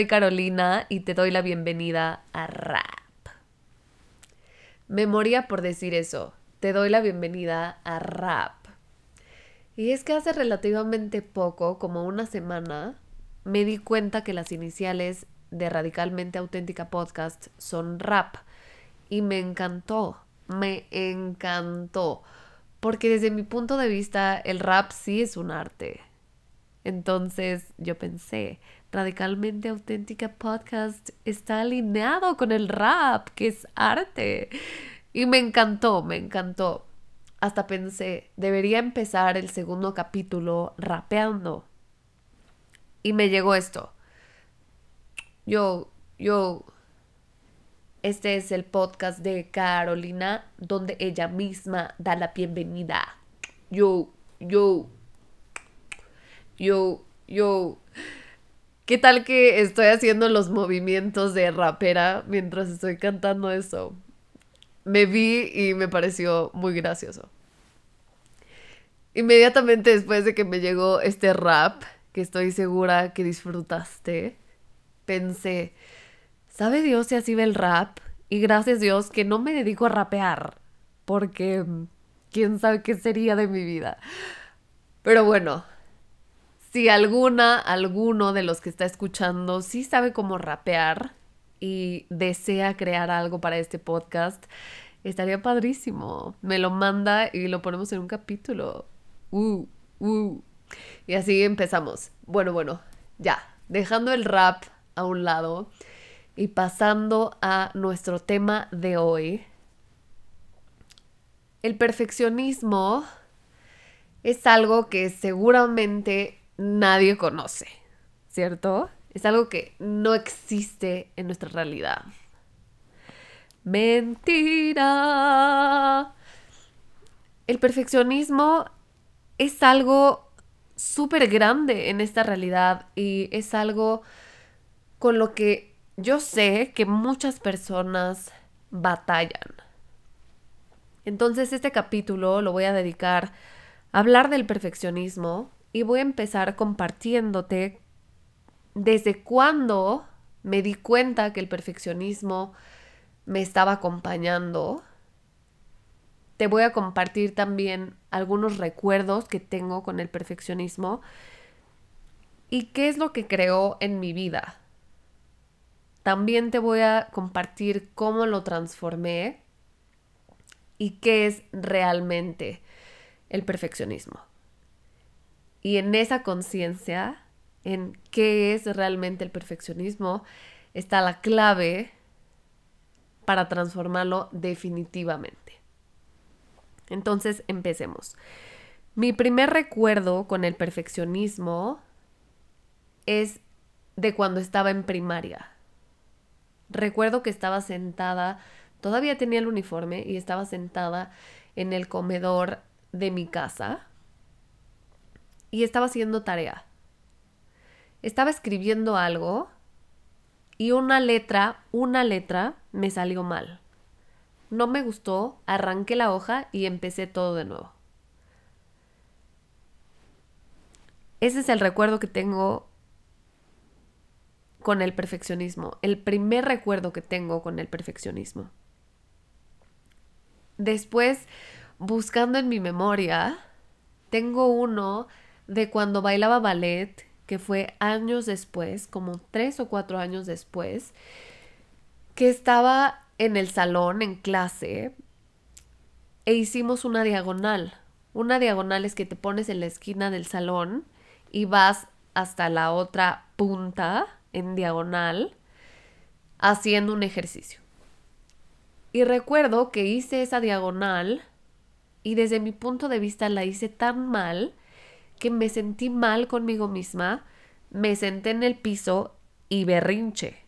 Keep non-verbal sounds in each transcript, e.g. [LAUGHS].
Soy Carolina y te doy la bienvenida a Rap. Me moría por decir eso. Te doy la bienvenida a Rap. Y es que hace relativamente poco, como una semana, me di cuenta que las iniciales de Radicalmente Auténtica Podcast son Rap. Y me encantó, me encantó porque desde mi punto de vista el rap sí es un arte. Entonces yo pensé, radicalmente auténtica podcast está alineado con el rap, que es arte. Y me encantó, me encantó. Hasta pensé, debería empezar el segundo capítulo rapeando. Y me llegó esto. Yo, yo, este es el podcast de Carolina, donde ella misma da la bienvenida. Yo, yo, yo, yo. ¿Qué tal que estoy haciendo los movimientos de rapera mientras estoy cantando eso? Me vi y me pareció muy gracioso. Inmediatamente después de que me llegó este rap, que estoy segura que disfrutaste, pensé, ¿Sabe Dios si así ve el rap? Y gracias Dios que no me dedico a rapear, porque mm, quién sabe qué sería de mi vida. Pero bueno, si alguna, alguno de los que está escuchando sí sabe cómo rapear y desea crear algo para este podcast, estaría padrísimo. Me lo manda y lo ponemos en un capítulo. Uh, uh. Y así empezamos. Bueno, bueno, ya, dejando el rap a un lado y pasando a nuestro tema de hoy, el perfeccionismo es algo que seguramente nadie conoce, ¿cierto? Es algo que no existe en nuestra realidad. Mentira. El perfeccionismo es algo súper grande en esta realidad y es algo con lo que yo sé que muchas personas batallan. Entonces este capítulo lo voy a dedicar a hablar del perfeccionismo y voy a empezar compartiéndote desde cuándo me di cuenta que el perfeccionismo me estaba acompañando. Te voy a compartir también algunos recuerdos que tengo con el perfeccionismo y qué es lo que creó en mi vida. También te voy a compartir cómo lo transformé y qué es realmente el perfeccionismo. Y en esa conciencia, en qué es realmente el perfeccionismo, está la clave para transformarlo definitivamente. Entonces, empecemos. Mi primer recuerdo con el perfeccionismo es de cuando estaba en primaria. Recuerdo que estaba sentada, todavía tenía el uniforme y estaba sentada en el comedor de mi casa y estaba haciendo tarea. Estaba escribiendo algo y una letra, una letra me salió mal. No me gustó, arranqué la hoja y empecé todo de nuevo. Ese es el recuerdo que tengo con el perfeccionismo, el primer recuerdo que tengo con el perfeccionismo. Después, buscando en mi memoria, tengo uno de cuando bailaba ballet, que fue años después, como tres o cuatro años después, que estaba en el salón, en clase, e hicimos una diagonal. Una diagonal es que te pones en la esquina del salón y vas hasta la otra punta en diagonal haciendo un ejercicio. Y recuerdo que hice esa diagonal y desde mi punto de vista la hice tan mal que me sentí mal conmigo misma, me senté en el piso y berrinche,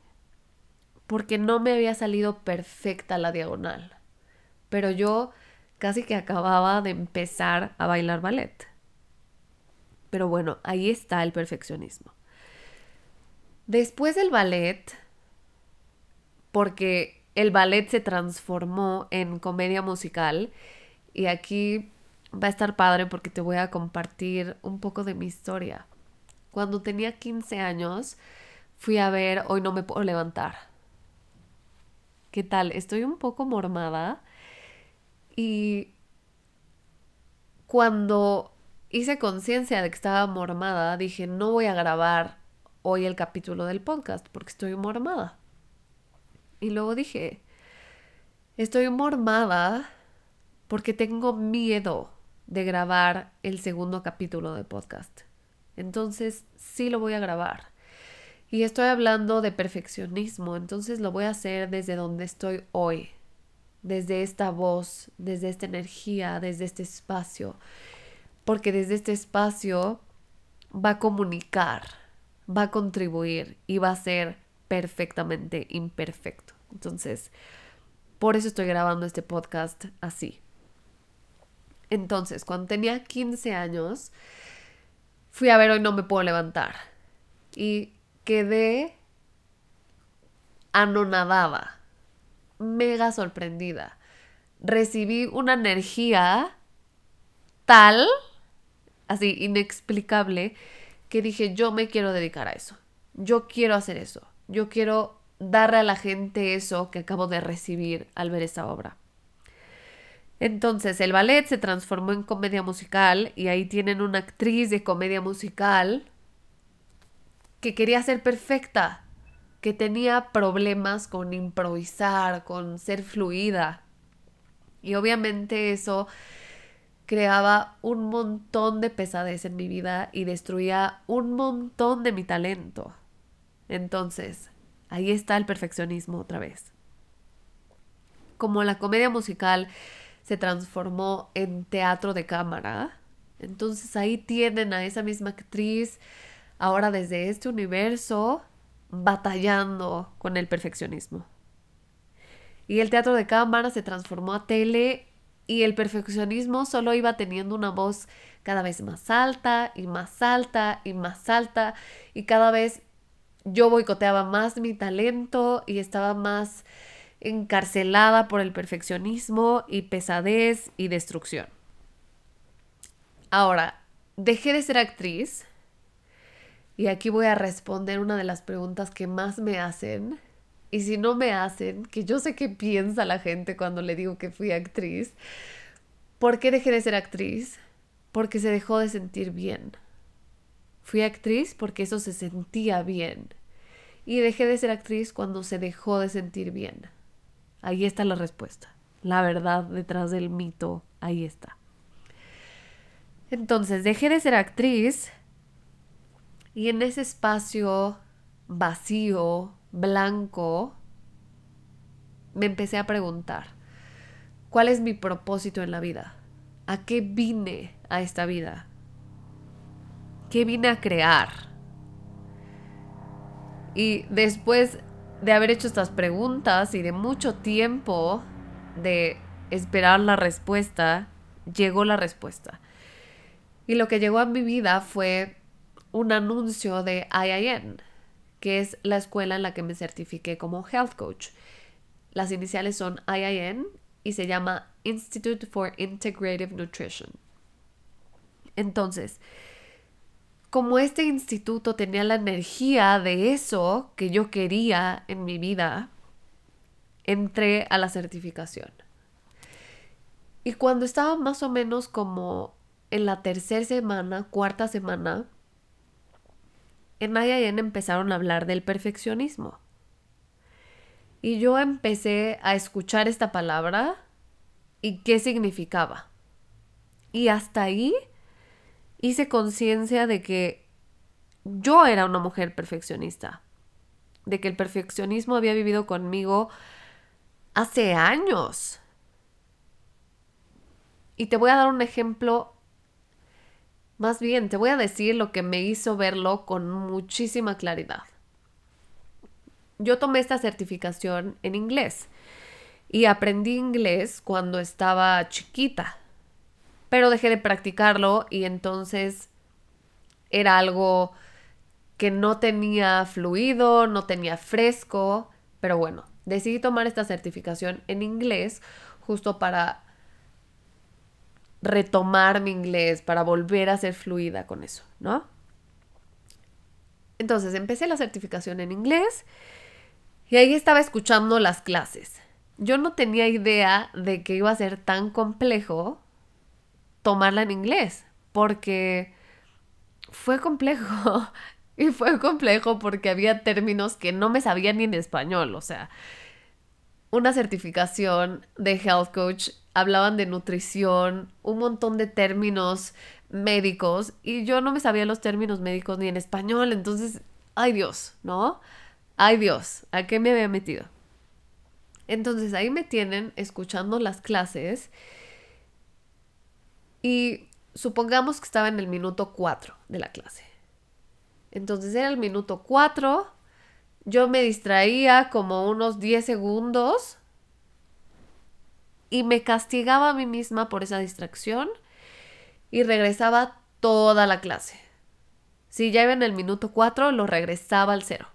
porque no me había salido perfecta la diagonal. Pero yo casi que acababa de empezar a bailar ballet. Pero bueno, ahí está el perfeccionismo. Después del ballet, porque el ballet se transformó en comedia musical y aquí va a estar padre porque te voy a compartir un poco de mi historia. Cuando tenía 15 años, fui a ver Hoy no me puedo levantar. ¿Qué tal? Estoy un poco mormada y cuando hice conciencia de que estaba mormada, dije, no voy a grabar hoy el capítulo del podcast porque estoy mormada. Y luego dije, estoy mormada porque tengo miedo de grabar el segundo capítulo del podcast. Entonces sí lo voy a grabar. Y estoy hablando de perfeccionismo, entonces lo voy a hacer desde donde estoy hoy, desde esta voz, desde esta energía, desde este espacio, porque desde este espacio va a comunicar, va a contribuir y va a ser perfectamente imperfecto. Entonces, por eso estoy grabando este podcast así. Entonces, cuando tenía 15 años, fui a ver Hoy no me puedo levantar. Y quedé anonadada, mega sorprendida. Recibí una energía tal, así inexplicable, que dije, yo me quiero dedicar a eso. Yo quiero hacer eso. Yo quiero darle a la gente eso que acabo de recibir al ver esta obra. Entonces el ballet se transformó en comedia musical y ahí tienen una actriz de comedia musical que quería ser perfecta, que tenía problemas con improvisar, con ser fluida. Y obviamente eso creaba un montón de pesadez en mi vida y destruía un montón de mi talento. Entonces, ahí está el perfeccionismo otra vez. Como la comedia musical se transformó en teatro de cámara. Entonces ahí tienen a esa misma actriz, ahora desde este universo, batallando con el perfeccionismo. Y el teatro de cámara se transformó a tele y el perfeccionismo solo iba teniendo una voz cada vez más alta y más alta y más alta y cada vez yo boicoteaba más mi talento y estaba más encarcelada por el perfeccionismo y pesadez y destrucción. Ahora, dejé de ser actriz y aquí voy a responder una de las preguntas que más me hacen. Y si no me hacen, que yo sé qué piensa la gente cuando le digo que fui actriz, ¿por qué dejé de ser actriz? Porque se dejó de sentir bien. Fui actriz porque eso se sentía bien. Y dejé de ser actriz cuando se dejó de sentir bien. Ahí está la respuesta. La verdad detrás del mito, ahí está. Entonces dejé de ser actriz y en ese espacio vacío, blanco, me empecé a preguntar, ¿cuál es mi propósito en la vida? ¿A qué vine a esta vida? ¿Qué vine a crear? Y después de haber hecho estas preguntas y de mucho tiempo de esperar la respuesta, llegó la respuesta. Y lo que llegó a mi vida fue un anuncio de IIN, que es la escuela en la que me certifiqué como health coach. Las iniciales son IIN y se llama Institute for Integrative Nutrition. Entonces, como este instituto tenía la energía de eso que yo quería en mi vida, entré a la certificación. Y cuando estaba más o menos como en la tercera semana, cuarta semana, en IIN empezaron a hablar del perfeccionismo. Y yo empecé a escuchar esta palabra y qué significaba. Y hasta ahí hice conciencia de que yo era una mujer perfeccionista, de que el perfeccionismo había vivido conmigo hace años. Y te voy a dar un ejemplo, más bien, te voy a decir lo que me hizo verlo con muchísima claridad. Yo tomé esta certificación en inglés y aprendí inglés cuando estaba chiquita, pero dejé de practicarlo y entonces era algo que no tenía fluido, no tenía fresco, pero bueno, decidí tomar esta certificación en inglés justo para retomar mi inglés, para volver a ser fluida con eso, ¿no? Entonces empecé la certificación en inglés y ahí estaba escuchando las clases. Yo no tenía idea de que iba a ser tan complejo tomarla en inglés, porque fue complejo. [LAUGHS] Y fue complejo porque había términos que no me sabía ni en español. O sea, una certificación de health coach, hablaban de nutrición, un montón de términos médicos y yo no me sabía los términos médicos ni en español. Entonces, ay Dios, ¿no? Ay Dios, ¿a qué me había metido? Entonces ahí me tienen escuchando las clases y supongamos que estaba en el minuto 4 de la clase. Entonces era el minuto 4, yo me distraía como unos 10 segundos y me castigaba a mí misma por esa distracción y regresaba toda la clase. Si ya iba en el minuto 4, lo regresaba al cero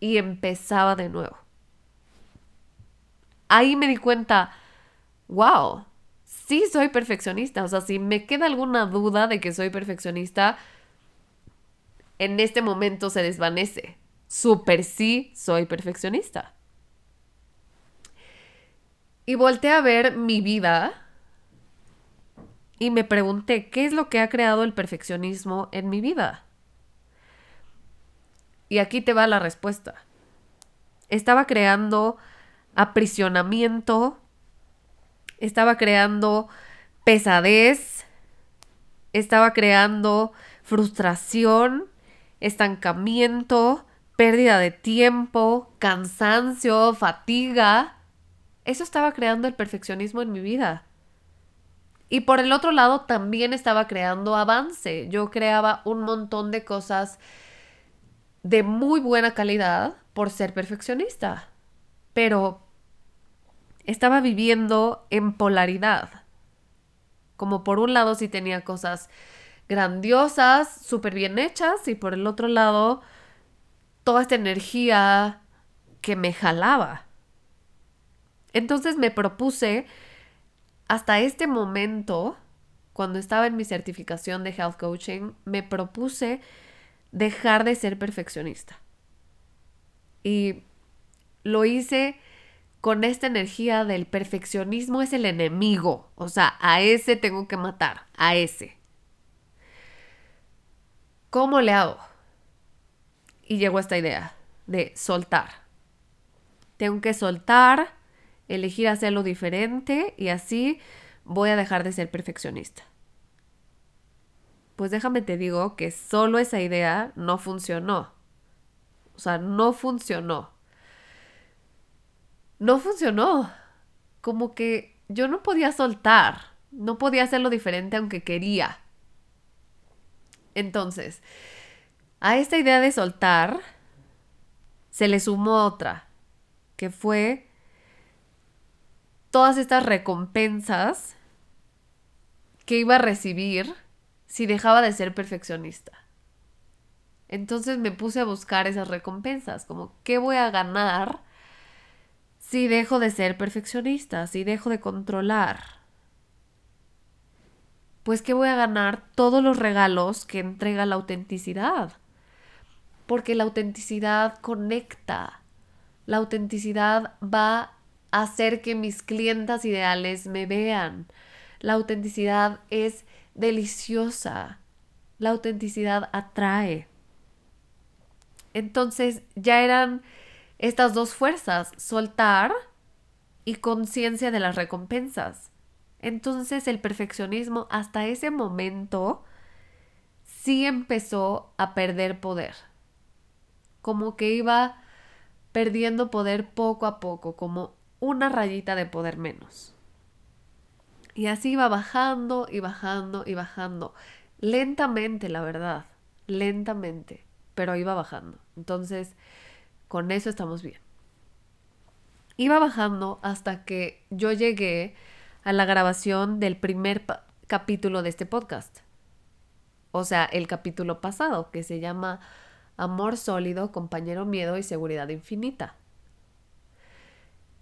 y empezaba de nuevo. Ahí me di cuenta, wow, sí soy perfeccionista. O sea, si me queda alguna duda de que soy perfeccionista, en este momento se desvanece. Super sí soy perfeccionista. Y volteé a ver mi vida y me pregunté, ¿qué es lo que ha creado el perfeccionismo en mi vida? Y aquí te va la respuesta. Estaba creando aprisionamiento estaba creando pesadez, estaba creando frustración, estancamiento, pérdida de tiempo, cansancio, fatiga. Eso estaba creando el perfeccionismo en mi vida. Y por el otro lado también estaba creando avance. Yo creaba un montón de cosas de muy buena calidad por ser perfeccionista. Pero estaba viviendo en polaridad. Como por un lado sí tenía cosas grandiosas, súper bien hechas, y por el otro lado toda esta energía que me jalaba. Entonces me propuse hasta este momento, cuando estaba en mi certificación de health coaching, me propuse dejar de ser perfeccionista. Y lo hice con esta energía del perfeccionismo es el enemigo. O sea, a ese tengo que matar, a ese. ¿Cómo le hago? Y llegó esta idea de soltar. Tengo que soltar, elegir hacerlo diferente y así voy a dejar de ser perfeccionista. Pues déjame te digo que solo esa idea no funcionó. O sea, no funcionó no funcionó. Como que yo no podía soltar, no podía hacerlo diferente aunque quería. Entonces, a esta idea de soltar se le sumó otra, que fue todas estas recompensas que iba a recibir si dejaba de ser perfeccionista. Entonces me puse a buscar esas recompensas, como qué voy a ganar si dejo de ser perfeccionista, si dejo de controlar, pues que voy a ganar todos los regalos que entrega la autenticidad. Porque la autenticidad conecta. La autenticidad va a hacer que mis clientas ideales me vean. La autenticidad es deliciosa. La autenticidad atrae. Entonces ya eran estas dos fuerzas, soltar y conciencia de las recompensas. Entonces el perfeccionismo hasta ese momento sí empezó a perder poder. Como que iba perdiendo poder poco a poco, como una rayita de poder menos. Y así iba bajando y bajando y bajando. Lentamente, la verdad. Lentamente. Pero iba bajando. Entonces, con eso estamos bien. Iba bajando hasta que yo llegué a la grabación del primer capítulo de este podcast. O sea, el capítulo pasado, que se llama Amor sólido, compañero miedo y seguridad infinita.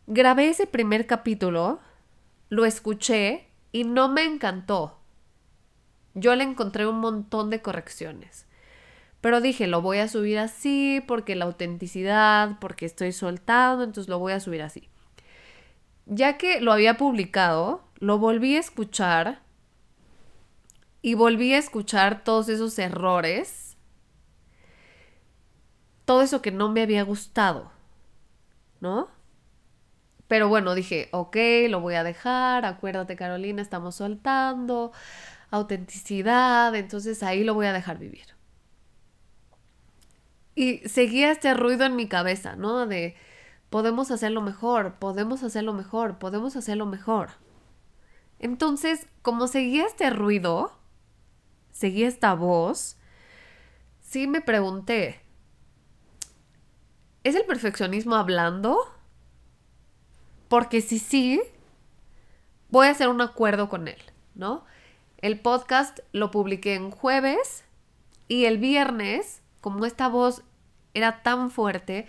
Grabé ese primer capítulo, lo escuché y no me encantó. Yo le encontré un montón de correcciones. Pero dije, lo voy a subir así porque la autenticidad, porque estoy soltando, entonces lo voy a subir así. Ya que lo había publicado, lo volví a escuchar y volví a escuchar todos esos errores, todo eso que no me había gustado, ¿no? Pero bueno, dije, ok, lo voy a dejar, acuérdate Carolina, estamos soltando, autenticidad, entonces ahí lo voy a dejar vivir. Y seguía este ruido en mi cabeza, ¿no? De podemos hacerlo mejor, podemos hacerlo mejor, podemos hacerlo mejor. Entonces, como seguía este ruido, seguía esta voz, sí me pregunté, ¿es el perfeccionismo hablando? Porque si sí, voy a hacer un acuerdo con él, ¿no? El podcast lo publiqué en jueves y el viernes, como esta voz era tan fuerte,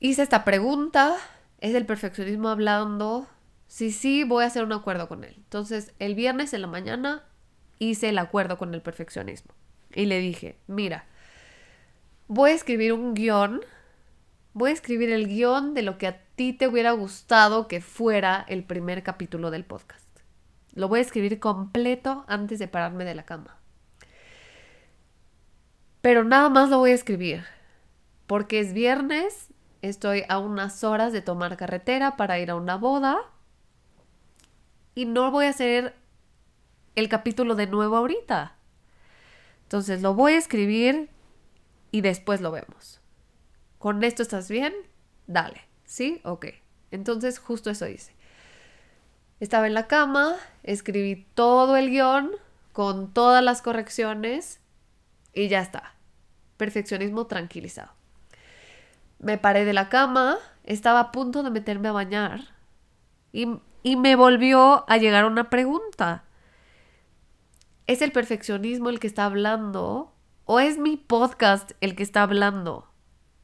hice esta pregunta, ¿es el perfeccionismo hablando? Sí, sí, voy a hacer un acuerdo con él. Entonces, el viernes en la mañana hice el acuerdo con el perfeccionismo. Y le dije, mira, voy a escribir un guion, voy a escribir el guion de lo que a ti te hubiera gustado que fuera el primer capítulo del podcast. Lo voy a escribir completo antes de pararme de la cama. Pero nada más lo voy a escribir, porque es viernes, estoy a unas horas de tomar carretera para ir a una boda y no voy a hacer el capítulo de nuevo ahorita. Entonces lo voy a escribir y después lo vemos. ¿Con esto estás bien? Dale. ¿Sí? Ok. Entonces justo eso hice. Estaba en la cama, escribí todo el guion con todas las correcciones y ya está. Perfeccionismo tranquilizado. Me paré de la cama, estaba a punto de meterme a bañar y y me volvió a llegar una pregunta. ¿Es el perfeccionismo el que está hablando? ¿O es mi podcast el que está hablando?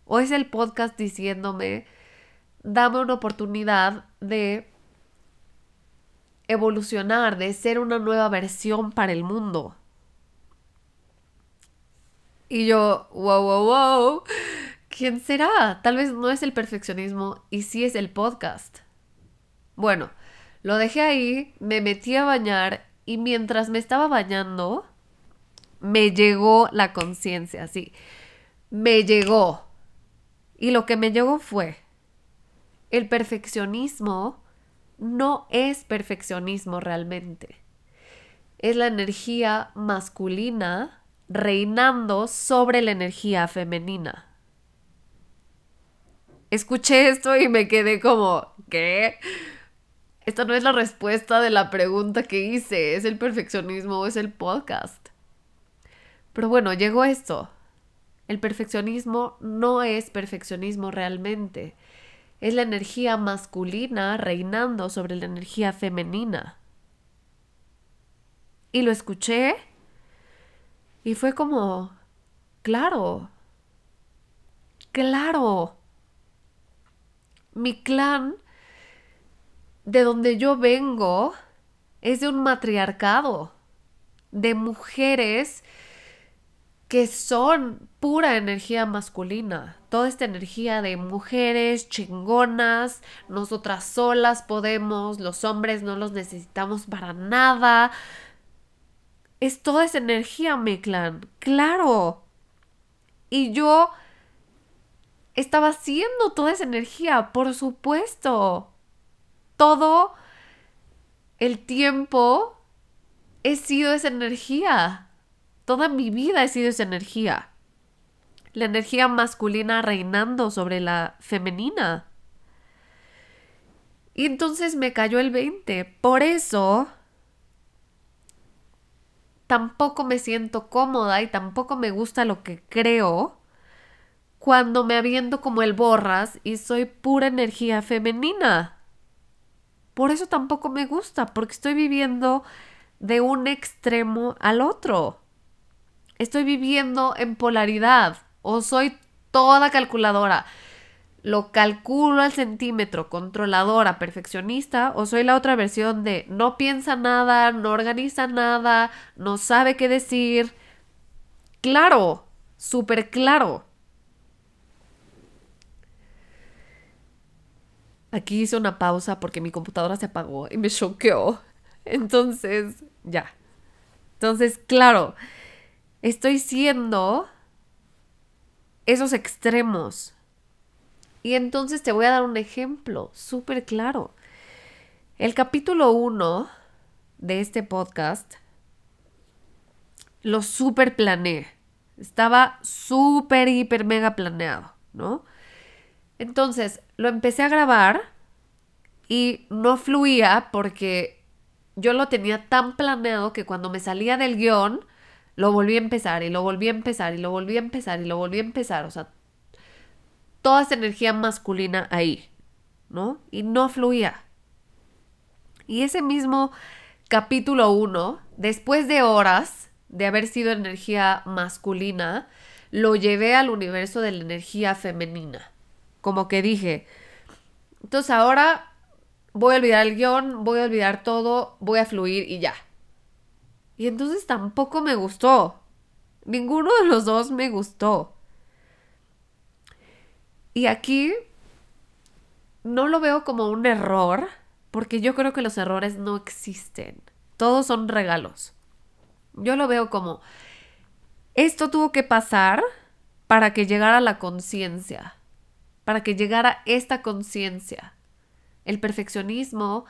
¿O es el podcast diciéndome, dame una oportunidad de evolucionar, de ser una nueva versión para el mundo? Y yo, wow, wow, wow, ¿quién será? Tal vez no es el perfeccionismo y sí es el podcast. Bueno, lo dejé ahí, me metí a bañar y mientras me estaba bañando, me llegó la conciencia, sí. Me llegó. Y lo que me llegó fue, el perfeccionismo no es perfeccionismo realmente. Es la energía masculina reinando sobre la energía femenina. Escuché esto y me quedé como, ¿qué? Esta no es la respuesta de la pregunta que hice, ¿es el perfeccionismo o es el podcast? Pero bueno, llegó esto. El perfeccionismo no es perfeccionismo realmente. Es la energía masculina reinando sobre la energía femenina. Y lo escuché y fue como, claro, claro. Mi clan de donde yo vengo es de un matriarcado, de mujeres que son pura energía masculina, toda esta energía de mujeres chingonas, nosotras solas podemos, los hombres no los necesitamos para nada. Es toda esa energía, mi clan, claro. Y yo estaba haciendo toda esa energía, por supuesto todo el tiempo he sido esa energía. Toda mi vida he sido esa energía. La energía masculina reinando sobre la femenina. Y entonces me cayó el 20. Por eso tampoco me siento cómoda y tampoco me gusta lo que creo cuando me aviento como el borras y soy pura energía femenina. Por eso tampoco me gusta, porque estoy viviendo de un extremo al otro. Estoy viviendo en polaridad o soy toda calculadora. Lo calculo al centímetro, controladora, perfeccionista, o soy la otra versión de no piensa nada, no organiza nada, no sabe qué decir. Claro, súper claro. Aquí hice una pausa porque mi computadora se apagó y me choqueó. Entonces, ya. Entonces, claro, estoy siendo esos extremos. Y entonces te voy a dar un ejemplo súper claro. El capítulo 1 de este podcast lo súper planeé. Estaba súper, hiper, mega planeado, ¿no? Entonces, lo empecé a grabar y no fluía porque yo lo tenía tan planeado que cuando me salía del guion, lo volví a empezar y lo volví a empezar y lo volví a empezar y lo volví a empezar. O sea, toda esa energía masculina ahí, ¿no? Y no fluía. Y ese mismo capítulo 1, después de horas de haber sido energía masculina, lo llevé al universo de la energía femenina. Como que dije, entonces ahora voy a olvidar el guion, voy a olvidar todo, voy a fluir y ya. Y entonces tampoco me gustó. Ninguno de los dos me gustó. Y aquí no lo veo como un error, porque yo creo que los errores no existen. Todos son regalos. Yo lo veo como, esto tuvo que pasar para que llegara la conciencia, para que llegara esta conciencia. El perfeccionismo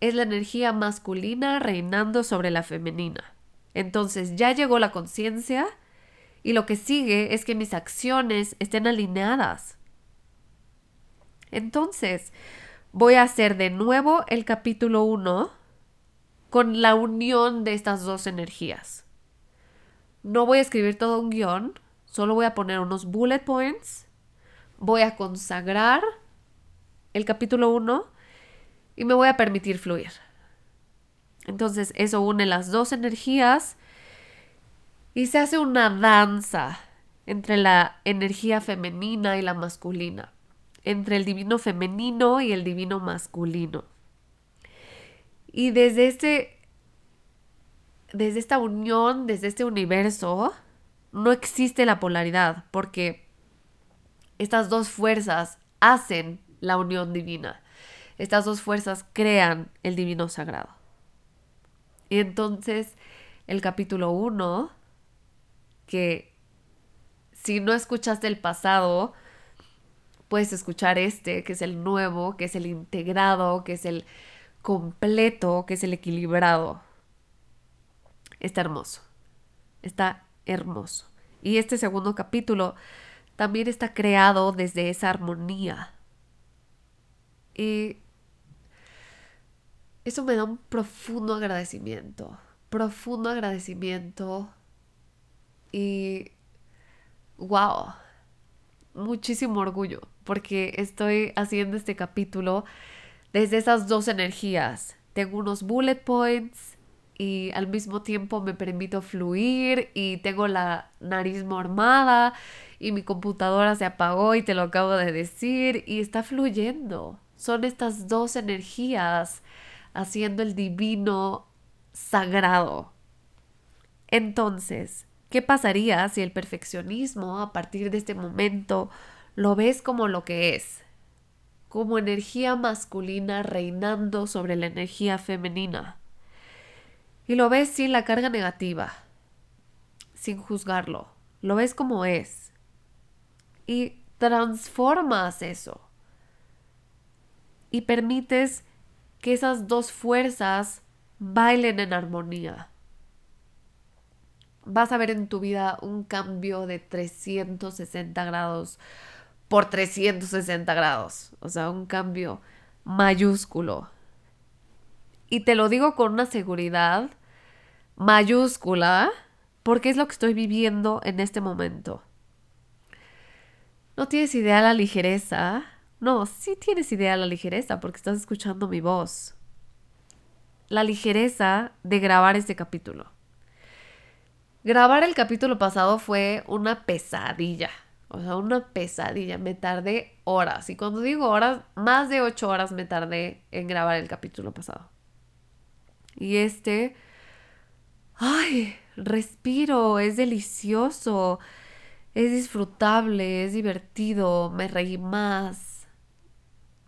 es la energía masculina reinando sobre la femenina. Entonces ya llegó la conciencia y lo que sigue es que mis acciones estén alineadas. Entonces, voy a hacer de nuevo el capítulo 1 con la unión de estas dos energías. No voy a escribir todo un guion, solo voy a poner unos bullet points, voy a consagrar el capítulo 1 y me voy a permitir fluir. Entonces eso une las dos energías y se hace una danza entre la energía femenina y la masculina, entre el divino femenino y el divino masculino. Y desde este desde esta unión, desde este universo, no existe la polaridad, porque estas dos fuerzas hacen la unión divina. Estas dos fuerzas crean el divino sagrado. Y entonces el capítulo 1, que si no escuchaste el pasado, puedes escuchar este, que es el nuevo, que es el integrado, que es el completo, que es el equilibrado. Está hermoso. Está hermoso. Y este segundo capítulo también está creado desde esa armonía. Y eso me da un profundo agradecimiento, profundo agradecimiento y wow, muchísimo orgullo porque estoy haciendo este capítulo desde esas dos energías. Tengo unos bullet points y al mismo tiempo me permito fluir y tengo la nariz mormada y mi computadora se apagó y te lo acabo de decir y está fluyendo. Son estas dos energías haciendo el divino sagrado. Entonces, ¿qué pasaría si el perfeccionismo a partir de este momento lo ves como lo que es? Como energía masculina reinando sobre la energía femenina. Y lo ves sin la carga negativa, sin juzgarlo. Lo ves como es. Y transformas eso. Y permites que esas dos fuerzas bailen en armonía. Vas a ver en tu vida un cambio de 360 grados por 360 grados. O sea, un cambio mayúsculo. Y te lo digo con una seguridad mayúscula porque es lo que estoy viviendo en este momento. No tienes idea de la ligereza no, sí tienes idea de la ligereza porque estás escuchando mi voz. La ligereza de grabar este capítulo. Grabar el capítulo pasado fue una pesadilla. O sea, una pesadilla. Me tardé horas. Y cuando digo horas, más de ocho horas me tardé en grabar el capítulo pasado. Y este... ¡Ay! Respiro, es delicioso, es disfrutable, es divertido, me reí más.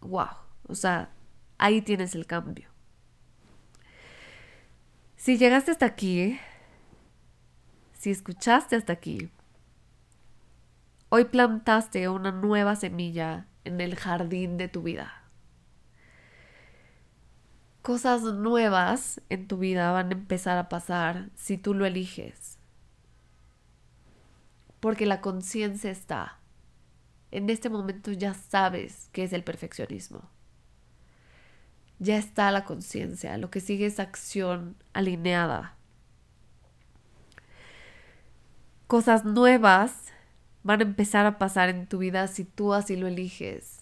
¡Wow! O sea, ahí tienes el cambio. Si llegaste hasta aquí, si escuchaste hasta aquí, hoy plantaste una nueva semilla en el jardín de tu vida. Cosas nuevas en tu vida van a empezar a pasar si tú lo eliges. Porque la conciencia está. En este momento ya sabes qué es el perfeccionismo ya está la conciencia, lo que sigue es acción alineada. Cosas nuevas van a empezar a pasar en tu vida si tú así lo eliges.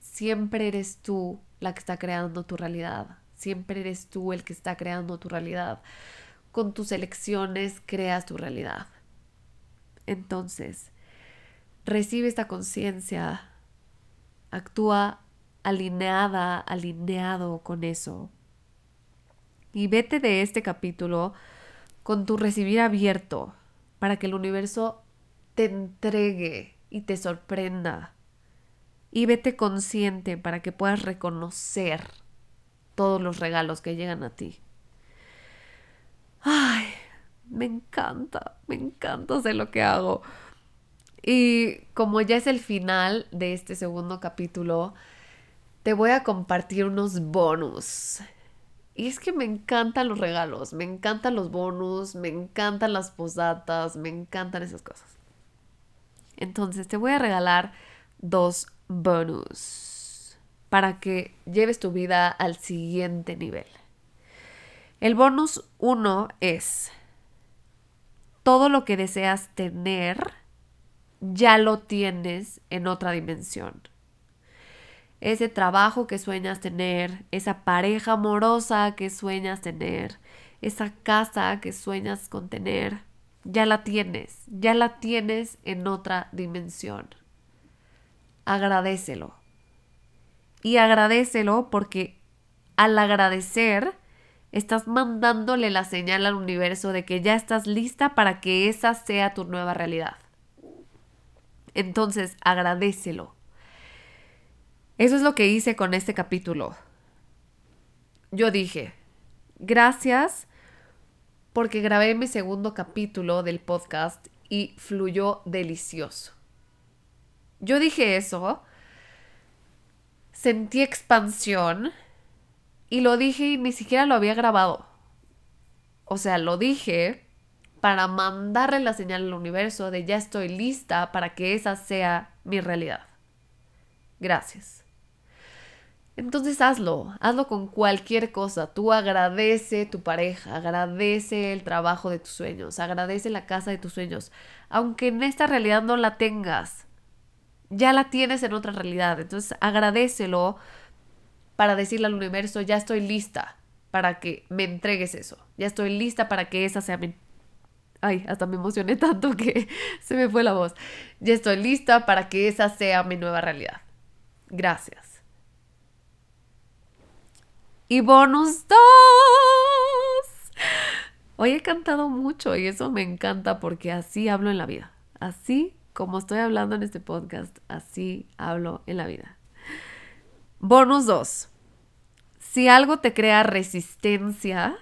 Siempre eres tú la que está creando tu realidad. Siempre eres tú el que está creando tu realidad. Con tus elecciones creas tu realidad. Entonces, recibe esta conciencia, actúa alineada, alineado con eso. Y vete de este capítulo con tu recibir abierto para que el universo te entregue y te sorprenda. Y vete consciente para que puedas reconocer todos los regalos que llegan a ti. Ay, me encanta, me encanta hacer lo que hago. Y como ya es el final de este segundo capítulo, te voy a compartir unos bonus. Y es que me encantan los regalos, me encantan los bonus, me encantan las posadas, me encantan esas cosas. Entonces te voy a regalar dos bonus para que lleves tu vida al siguiente nivel. El bonus uno es todo lo que deseas tener, ya lo tienes en otra dimensión ese trabajo que sueñas tener, esa pareja amorosa que sueñas tener, esa casa que sueñas con tener, ya la tienes, ya la tienes en otra dimensión. Agradecelo. Y agradecelo porque al agradecer estás mandándole la señal al universo de que ya estás lista para que esa sea tu nueva realidad. Entonces, agradecelo. Eso es lo que hice con este capítulo. Yo dije, gracias porque grabé mi segundo capítulo del podcast y fluyó delicioso. Yo dije eso, sentí expansión y lo dije y ni siquiera lo había grabado. O sea, lo dije para mandarle la señal al universo de ya estoy lista para que esa sea mi realidad. Gracias. Entonces hazlo, hazlo con cualquier cosa. Tú agradece tu pareja, agradece el trabajo de tus sueños, agradece la casa de tus sueños. Aunque en esta realidad no la tengas, ya la tienes en otra realidad. Entonces agradecelo para decirle al universo, ya estoy lista para que me entregues eso. Ya estoy lista para que esa sea mi... Ay, hasta me emocioné [LAUGHS] tanto que se me fue la voz. Ya estoy lista para que esa sea mi nueva realidad. Gracias. Y bonus 2. Hoy he cantado mucho y eso me encanta porque así hablo en la vida. Así como estoy hablando en este podcast, así hablo en la vida. Bonus 2. Si algo te crea resistencia,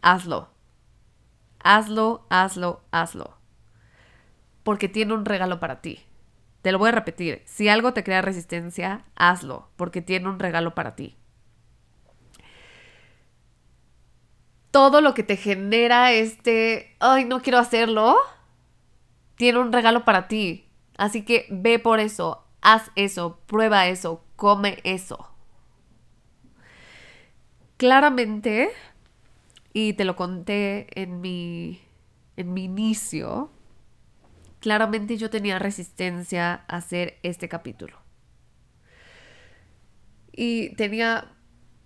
hazlo. Hazlo, hazlo, hazlo. Porque tiene un regalo para ti. Te lo voy a repetir. Si algo te crea resistencia, hazlo. Porque tiene un regalo para ti. Todo lo que te genera este, ay, no quiero hacerlo, tiene un regalo para ti. Así que ve por eso, haz eso, prueba eso, come eso. Claramente, y te lo conté en mi, en mi inicio, claramente yo tenía resistencia a hacer este capítulo. Y tenía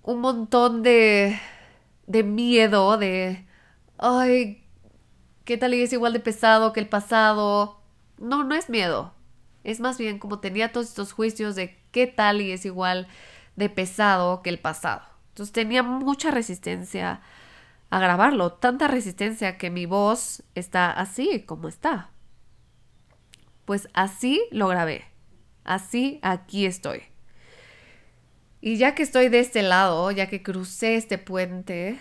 un montón de de miedo, de, ay, ¿qué tal y es igual de pesado que el pasado? No, no es miedo. Es más bien como tenía todos estos juicios de qué tal y es igual de pesado que el pasado. Entonces tenía mucha resistencia a grabarlo, tanta resistencia que mi voz está así como está. Pues así lo grabé. Así aquí estoy. Y ya que estoy de este lado, ya que crucé este puente,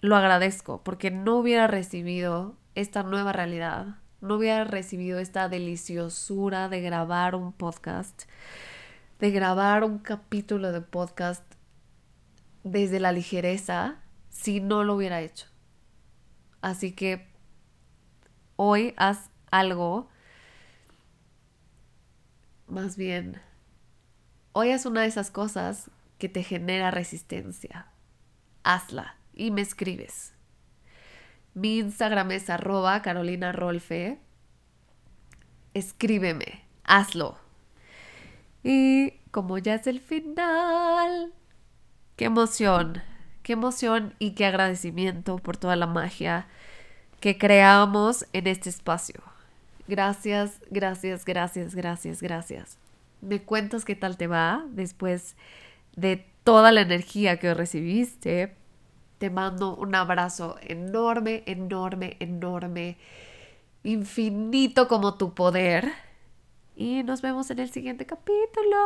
lo agradezco porque no hubiera recibido esta nueva realidad, no hubiera recibido esta deliciosura de grabar un podcast, de grabar un capítulo de podcast desde la ligereza si no lo hubiera hecho. Así que hoy haz algo, más bien, hoy haz una de esas cosas que te genera resistencia. Hazla y me escribes. Mi Instagram es arroba Carolina Rolfe. Escríbeme, hazlo. Y como ya es el final, qué emoción, qué emoción y qué agradecimiento por toda la magia que creamos en este espacio. Gracias, gracias, gracias, gracias, gracias. Me cuentas qué tal te va después de toda la energía que recibiste te mando un abrazo enorme, enorme, enorme, infinito como tu poder. Y nos vemos en el siguiente capítulo.